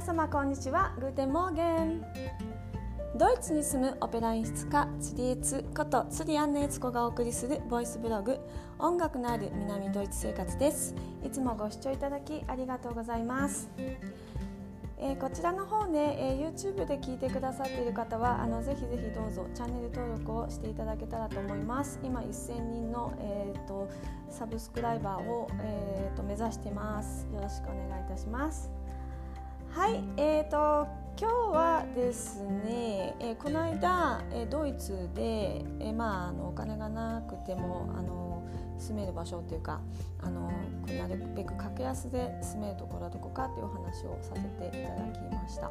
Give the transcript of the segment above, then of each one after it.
皆様こんにちは。 Guten Morgen。ドイツに住むオペラ演出家ツリエツことツリアンナエツコがお送りするボイスブログ音楽のある南ドイツ生活です。いつもご視聴いただきありがとうございます。えー、こちらの方ね、えー、YouTube で聞いてくださっている方はあのぜひぜひどうぞチャンネル登録をしていただけたらと思います。今1000人の、えーと、サブスクライバーを、えーと、目指してます。よろしくお願いいたします。はいえーと今日はですね、えー、この間、えー、ドイツで、えー、まああのお金がなくてもあの住める場所っていうかあのなるべく格安で住めるところはどこかっていう話をさせていただきました。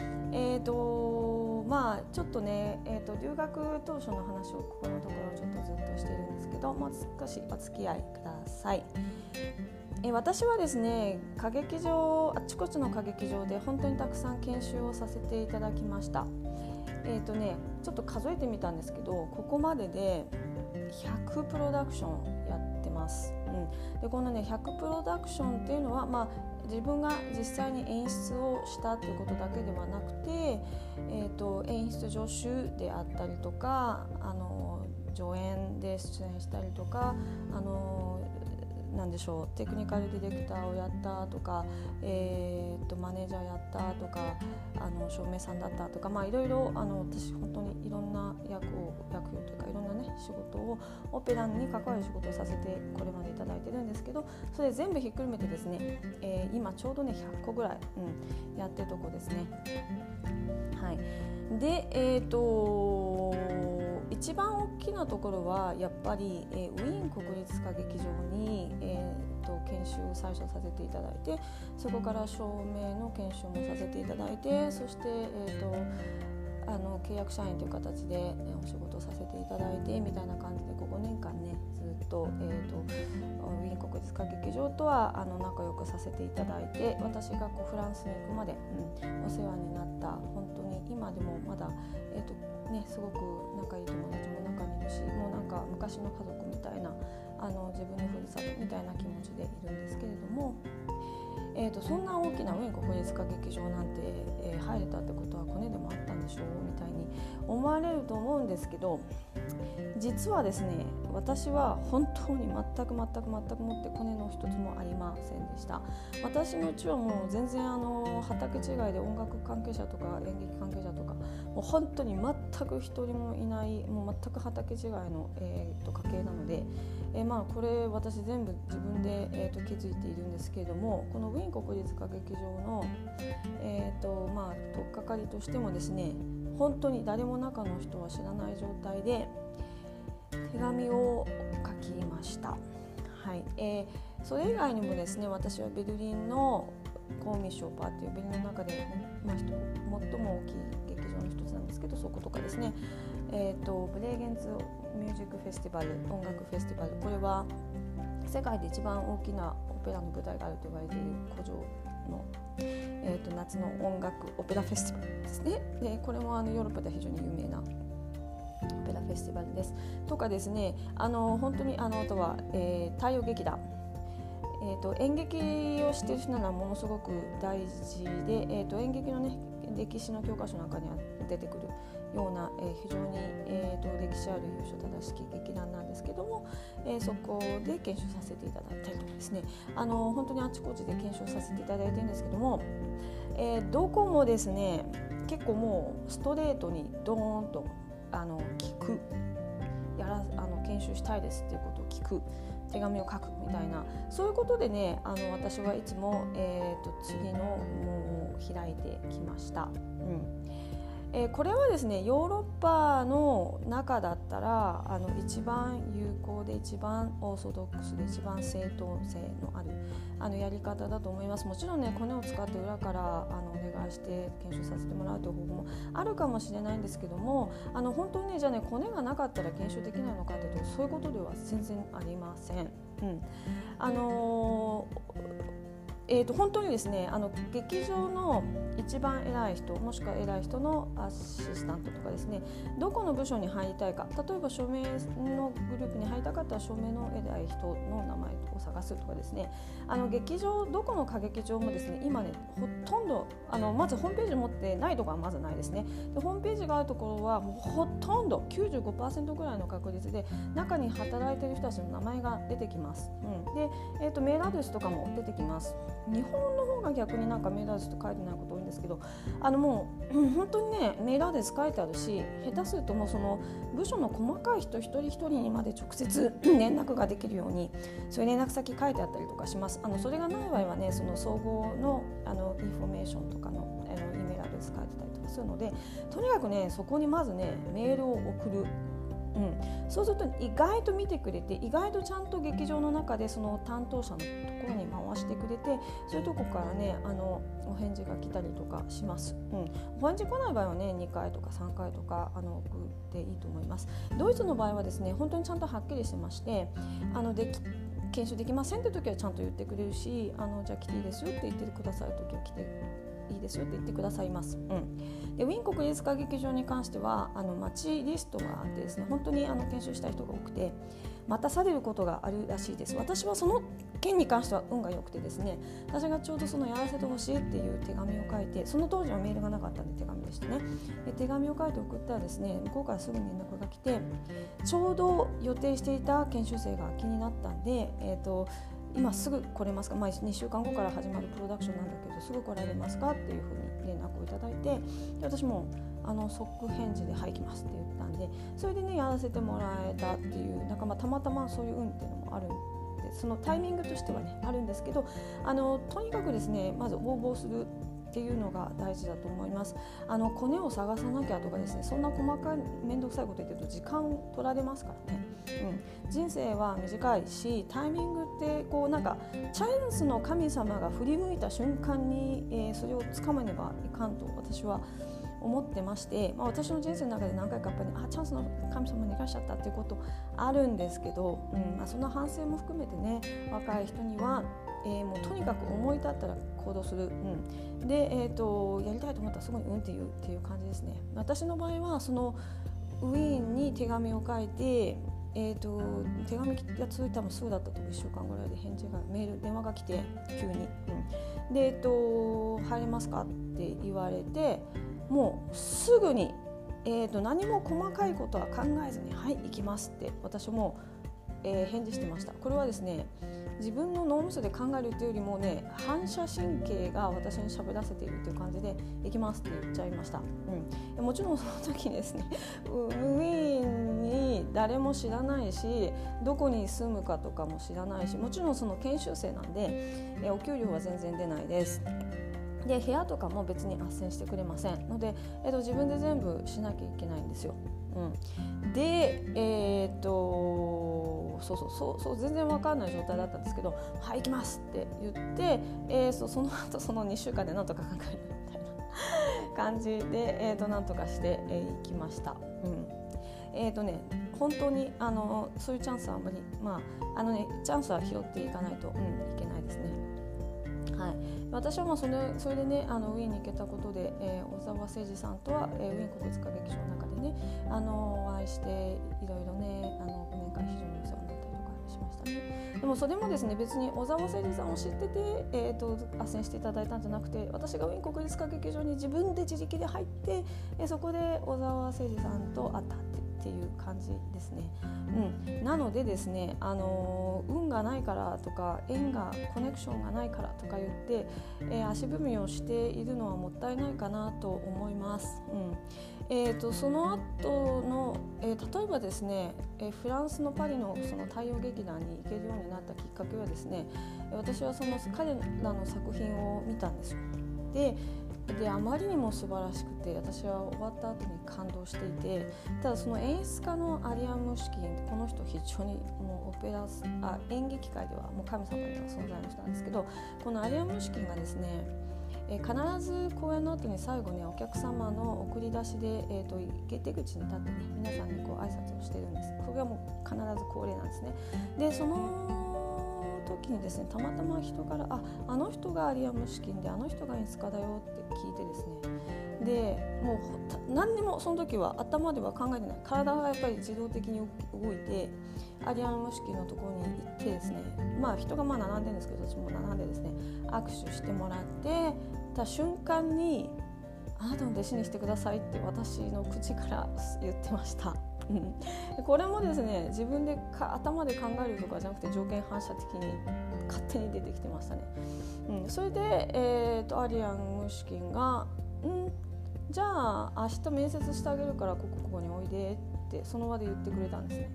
うん、えーとまあちょっとね、えーと、留学当初の話をここのところちょっとずっとしてるんですけど、まあ、少しお付き合いください。え私はですね歌劇場あちこちの歌劇場で本当にたくさん研修をさせていただきました。えーとね、ちょっと数えてみたんですけどここまでで100プロダクションやってます。うん、でこのね100プロダクションっていうのは、まあ、自分が実際に演出をしたっていうことだけではなくて、えーと、演出助手であったりとかあの助演で出演したりとかあのなんでしょうテクニカルディレクターをやったとか、えー、とマネージャーやったとかあの照明さんだったとか、まあ、いろいろあの私本当にいろんな役を役というかいろんなね仕事をオペラに関わる仕事をさせてこれまでいただいてるんですけどそれ全部ひっくるめてですね、えー、今ちょうどね100個ぐらい、うん、やってるとこですね。はい、でえっ、ー、と一番大きなところはやっぱり、えー、ウィーン国立歌劇場に、えーと、研修を最初させていただいてそこから照明の研修もさせていただいてそして、えーと、あの契約社員という形で、ね、お仕事させていただいてみたいな感じで5年間ねずっと,、えーと、ウィーン国立歌劇場とはあの仲良くさせていただいて私がこうフランスに行くまで、うん、お世話になった本当に今でもまだ、えーとね、すごく仲いい友達も仲にいるしもうなんか昔の家族みたいなあの自分のふるさとみたいな気持ちでいるんですけれども、えーと、そんな大きなウィン国立歌劇場なんて、えー、入れたってことはコネでもあったんでしょうみたいに思われると思うんですけど実はですね私は本当に全く全く全くもってコネの一つもありませんでした。私のうちはもう全然あの畑違いで音楽関係者とか演劇関係者とかもう本当に全く一人もいないもう全く畑違いの、えー、と家系なので、えー、まあこれ私全部自分で、えー、と気づいているんですけれどもこのウィーン国立歌劇場の、えーとまあ、取っかかりとしてもですね本当に誰も中の人は知らない状態で手紙を書きました。はいえー、それ以外にもですね私はベルリンのコーミショーパーっていうベルリンの中で、まあ、最も大きい劇場の一つなんですけどそことかですね、えーと、ブレゲンツミュージックフェスティバル音楽フェスティバルこれは世界で一番大きなオペラの舞台があると言われている湖上の、えーと、夏の音楽オペラフェスティバルですねでこれもあのヨーロッパでは非常に有名なオペラフェスティバルです。とかですねあの本当にあのあとは、えー、太陽劇団えーと、演劇をしている人ならものすごく大事で、えーと、演劇の、ね、歴史の教科書なんかには出てくるような、えー、非常に、えーと、歴史ある優勝正しき劇団なんですけど、えー、そこで研修させていただいたりとかですね。あの本当にあちこちで研修させていただいてるんですけども、えー、どこもですね結構もうストレートにドーンとあの聞く。やらあの研修したいですっていうことを聞く。手紙を書くみたいな。そういうことでねあの私はいつも、えーと、次の門を開いてきました。うん。えー、これはですねヨーロッパの中だったらあの一番有効で一番オーソドックスで一番正当性のあるあのやり方だと思いますもちろんねコネを使って裏からあのお願いして研修させてもらうという方法もあるかもしれないんですけどもあの本当にねじゃあねコネがなかったら研修できないのかというとそういうことでは全然ありません。うんあのーえー、と本当にですねあの劇場の一番偉い人もしくは偉い人のアシスタントとかですねどこの部署に入りたいか例えば署名のグループに入りたかったら署名の偉い人の名前を探すとかですねあの劇場どこの歌劇場もですね今ねほとんどあのまずホームページ持ってないところはまずないですね。でホームページがあるところはほとんど95%ぐらいの確率で中に働いている人たちの名前が出てきます、うん、で、えーと、メールアドレスとかも出てきます。日本の方が逆になんかメールアドレスと書いてないこと多いんですけどあのもう本当にねメールアドレス書いてあるし下手するともうその部署の細かい人一人一人にまで直接連絡ができるようにそういう連絡先書いてあったりとかします。あのそれがない場合はねその総合のあのインフォメーションとかのあの Eメールアドレス書いてたりとかするのでとにかくねそこにまずねメールを送る。うん、そうすると意外と見てくれて意外とちゃんと劇場の中でその担当者のところに回してくれてそういうとこからねあのお返事が来たりとかします、うん、お返事来ない場合はね2回とか3回とかあの送っていいと思います。ドイツの場合はですね本当にちゃんとはっきりしてましてあのでき研修できませんって時はちゃんと言ってくれるしあのじゃあ来ていいですよって言ってくださる時は来ていいですよって言ってくださいます。うん、でウィン国立歌劇場に関してはあの待ちリストがあってですね本当にあの研修したい人が多くて待たされることがあるらしいです。私はその件に関しては運が良くてですね私がちょうどそのやらせてほしいっていう手紙を書いてその当時はメールがなかったんで手紙でしたね。で手紙を書いて送ったらですね向こうからすぐに連絡が来てちょうど予定していた研修生が気になったんで、えーと今すぐ来れますか、まあ、2週間後から始まるプロダクションなんだけどすぐ来られますか？っていうふうに連絡をいただいてで私もあの即返事で「はい来ます」って言ったんでそれでねやらせてもらえたっていうなんかまあたまたまそういう運っていうのもあるんでそのタイミングとしてはねあるんですけどあのとにかくですねまず応募するっていうのが大事だと思います。あのコネを探さなきゃとかですねそんな細かい面倒くさいこと言ってると時間を取られますからね。うん、人生は短いしタイミングってこうなんかチャンスの神様が振り向いた瞬間に、えー、それをつかまねばいかんと私は思ってまして、まあ、私の人生の中で何回かやっぱりあチャンスの神様に逃がしゃったっていうことあるんですけど、うんまあ、その反省も含めてね若い人には、えー、もうとにかく思い立ったら行動する、うん、で、えーと、やりたいと思ったらすごいうんっていうっていう感じですね。私の場合はそのウィーンに手紙を書いてえーと、手紙が続いたのすぐだったと1週間ぐらいで返事がメール電話が来て急に、うん、で、えーと「入れますか?」って言われてもうすぐに、えーと、何も細かいことは考えずに「はい行きます」って私も、えー、返事してましたこれはですね自分の脳みそで考えるというよりもね反射神経が私に喋らせているという感じで「行きます」って言っちゃいました、うん、もちろんその時ですねウィーンに誰も知らないしどこに住むかとかも知らないしもちろんその研修生なんで、えお給料は全然出ないです。で部屋とかも別に斡旋してくれませんので、えーと、自分で全部しなきゃいけないんですよ。うん、でえっ、とそうそうそうそう全然分かんない状態だったんですけど「はい行きます」って言って、えー、そその後その2週間でなんとか考えるみたいな感じで、えーと、なんとかして、えー、行きました。うんえーとね、本当にあのそういうチャンスはあんまり、まああのね、チャンスは拾っていかないと、うん、いけないですね。はい、私はまあそれそれでねあのウィーンに行けたことで、えー、小沢誠二さんとは、えー、ウィーン国立歌劇場の中でねあのお会いしていろいろねでもそれもですね別に小沢誠二さんを知ってて、えーと、斡旋していただいたんじゃなくて私がウィーン国立歌劇場に自分で自力で入って、え、そこで小沢誠二さんと会った。っていう感じですね。うん、なのでですね、あの運がないからとか縁がコネクションがないからとか言って、えー、足踏みをしているのはもったいないかなと思います。うんえーと、その後の、えー、例えばですね、えー、フランスのパリのその太陽劇団に行けるようになったきっかけはですね私はその彼らの作品を見たんですよ。でであまりにも素晴らしくて私は終わった後に感動していてただその演出家のアリアム・シキンこの人非常にもうオペラあ演劇界ではもう神様のような存在の人なんですけどこのアリアム・シキンがですねえ必ず公演の後に最後ねお客様の送り出しで、えーと、出口に立ってね皆さんにこう挨拶をしてるんです。これはもう必ず恒例なんですね。でその時にですねたまたま人から「ああの人がアリアム資金であの人がインスカだよ」って聞いてですね。でもう何にもその時は頭では考えてない。体がやっぱり自動的に動いてアリアム式のところに行ってですね。まあ人がまあ並んでるんですけど私も並んでですね握手してもらってた瞬間に「あなたの弟子にしてください」って私の口から言ってました。これもですね自分でか頭で考えるとかじゃなくて条件反射的に勝手に出てきてましたね。うん、それで、えーと、アリアン・ムシキンが「うん？じゃあ明日面接してあげるからここここにおいで」ってその場で言ってくれたんですね。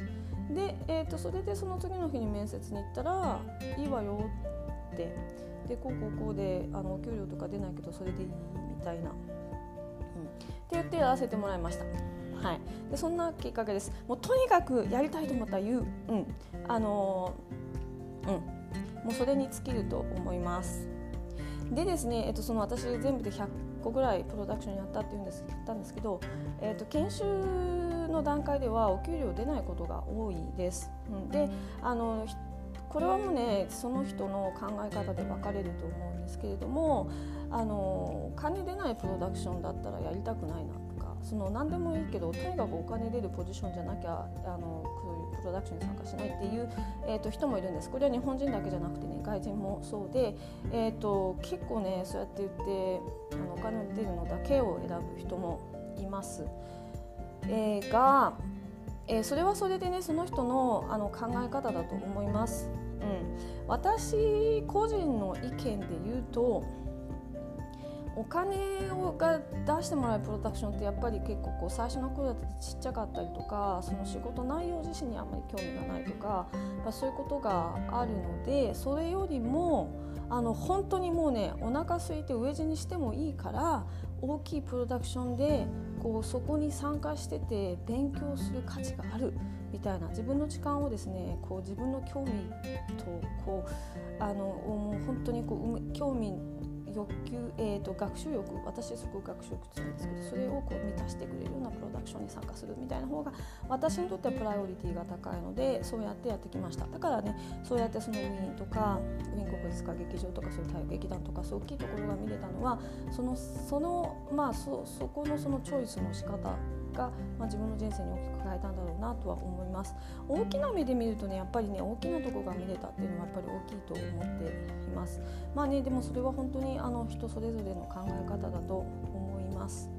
で、えーと、それでその次の日に面接に行ったら「いいわよ」ってでこうこうこうであのお給料とか出ないけどそれでいいみたいな、うん、って言ってやらせてもらいました。はい、でそんなきっかけです。もうとにかくやりたいと思ったら言う、うん、あのー、うん、もうそれに尽きると思います。でですね、えっと、その私全部で100個ぐらいプロダクションやったっていうんです言ったんですけど、えっと、研修の段階ではお給料出ないことが多いです。うん、であのこれはもうねその人の考え方で分かれると思うんですけれどもあの金出ないプロダクションだったらやりたくないなその何でもいいけどとにかくお金出るポジションじゃなきゃあのそういうプロダクションに参加しないっていう、えーと、人もいるんですこれは日本人だけじゃなくてね外人もそうで、えーと、結構ねそうやって言ってあのお金出るのだけを選ぶ人もいます。えー、が、えー、それはそれでねその人のあの考え方だと思います。うん、私個人の意見で言うとお金をが出してもらうプロダクションってやっぱり結構こう最初の頃だとちっちゃかったりとかその仕事内容自身にあんまり興味がないとか、ま、そういうことがあるのでそれよりもあの本当にもうねお腹空いて飢え死にしてもいいから大きいプロダクションでこうそこに参加してて勉強する価値があるみたいな自分の時間をですねこう自分の興味とこうあのもう本当にこう興味欲求、えーと、学習欲私すごく学習欲強いんですけどそれをこう満たしてくれるようなプロダクションに参加するみたいな方が私にとってはプライオリティが高いのでそうやってやってきました。だからねそうやってそのウィーンとかウィーン国立歌劇場とかそういう大劇団とかそういう大きいところが見れたのはそのそのまあそそこのそのチョイスの仕方が、まあ、自分の人生に大きく変えたんだろうなとは思います。大きな目で見るとねやっぱりね大きなとこが見れたっていうのはやっぱり大きいと思っています。まあねでもそれは本当にあの人それぞれの考え方だと思います。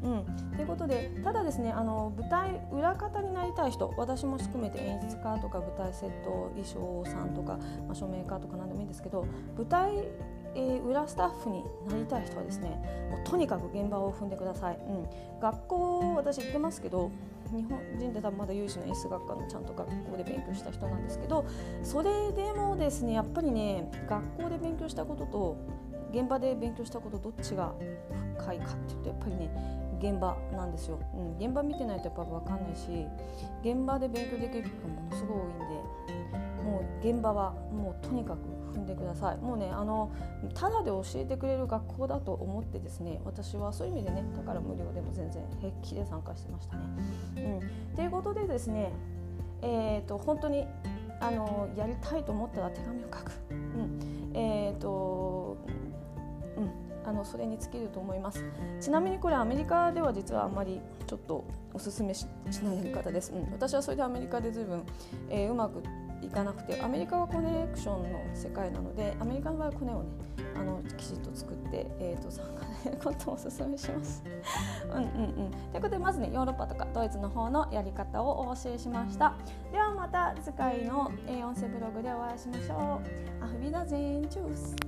うん、ということでただですねあの舞台裏方になりたい人私も含めて演出家とか舞台セット衣装さんとか、まあ、照明家とか何でもいいんですけど舞台えー、裏スタッフになりたい人はですねもうとにかく現場を踏んでください、うん、学校私行ってますけど日本人で多分まだ有志の演出学科のちゃんと学校で勉強した人なんですけどそれでもですねやっぱりね学校で勉強したことと現場で勉強したことどっちが深いかっていうとやっぱりね現場なんですよ、うん、現場見てないとやっぱ分かんないし現場で勉強できることがものすごい多いんでもう現場はもうとにかく踏んでくださいもうねあのただで教えてくれる学校だと思ってですね私はそういう意味でねだから無料でも全然平気で参加してましたね。うん、ということでですねえーと、本当にあのやりたいと思ったら手紙を書く。うんえーとあのそれに尽きると思いますちなみにこれアメリカでは実はあんまりちょっとおすすめしないやり方です、うん、私はそれでアメリカで随分、えー、うまくいかなくてアメリカはコネクションの世界なのでアメリカの場合はコネをねあのきちっと作って、えーと、参加することをお勧めします。うんうんうん、ということでまずねヨーロッパとかドイツの方のやり方をお教えしました。ではまた次回の音声ブログでお会いしましょう。アフビダゼンチュース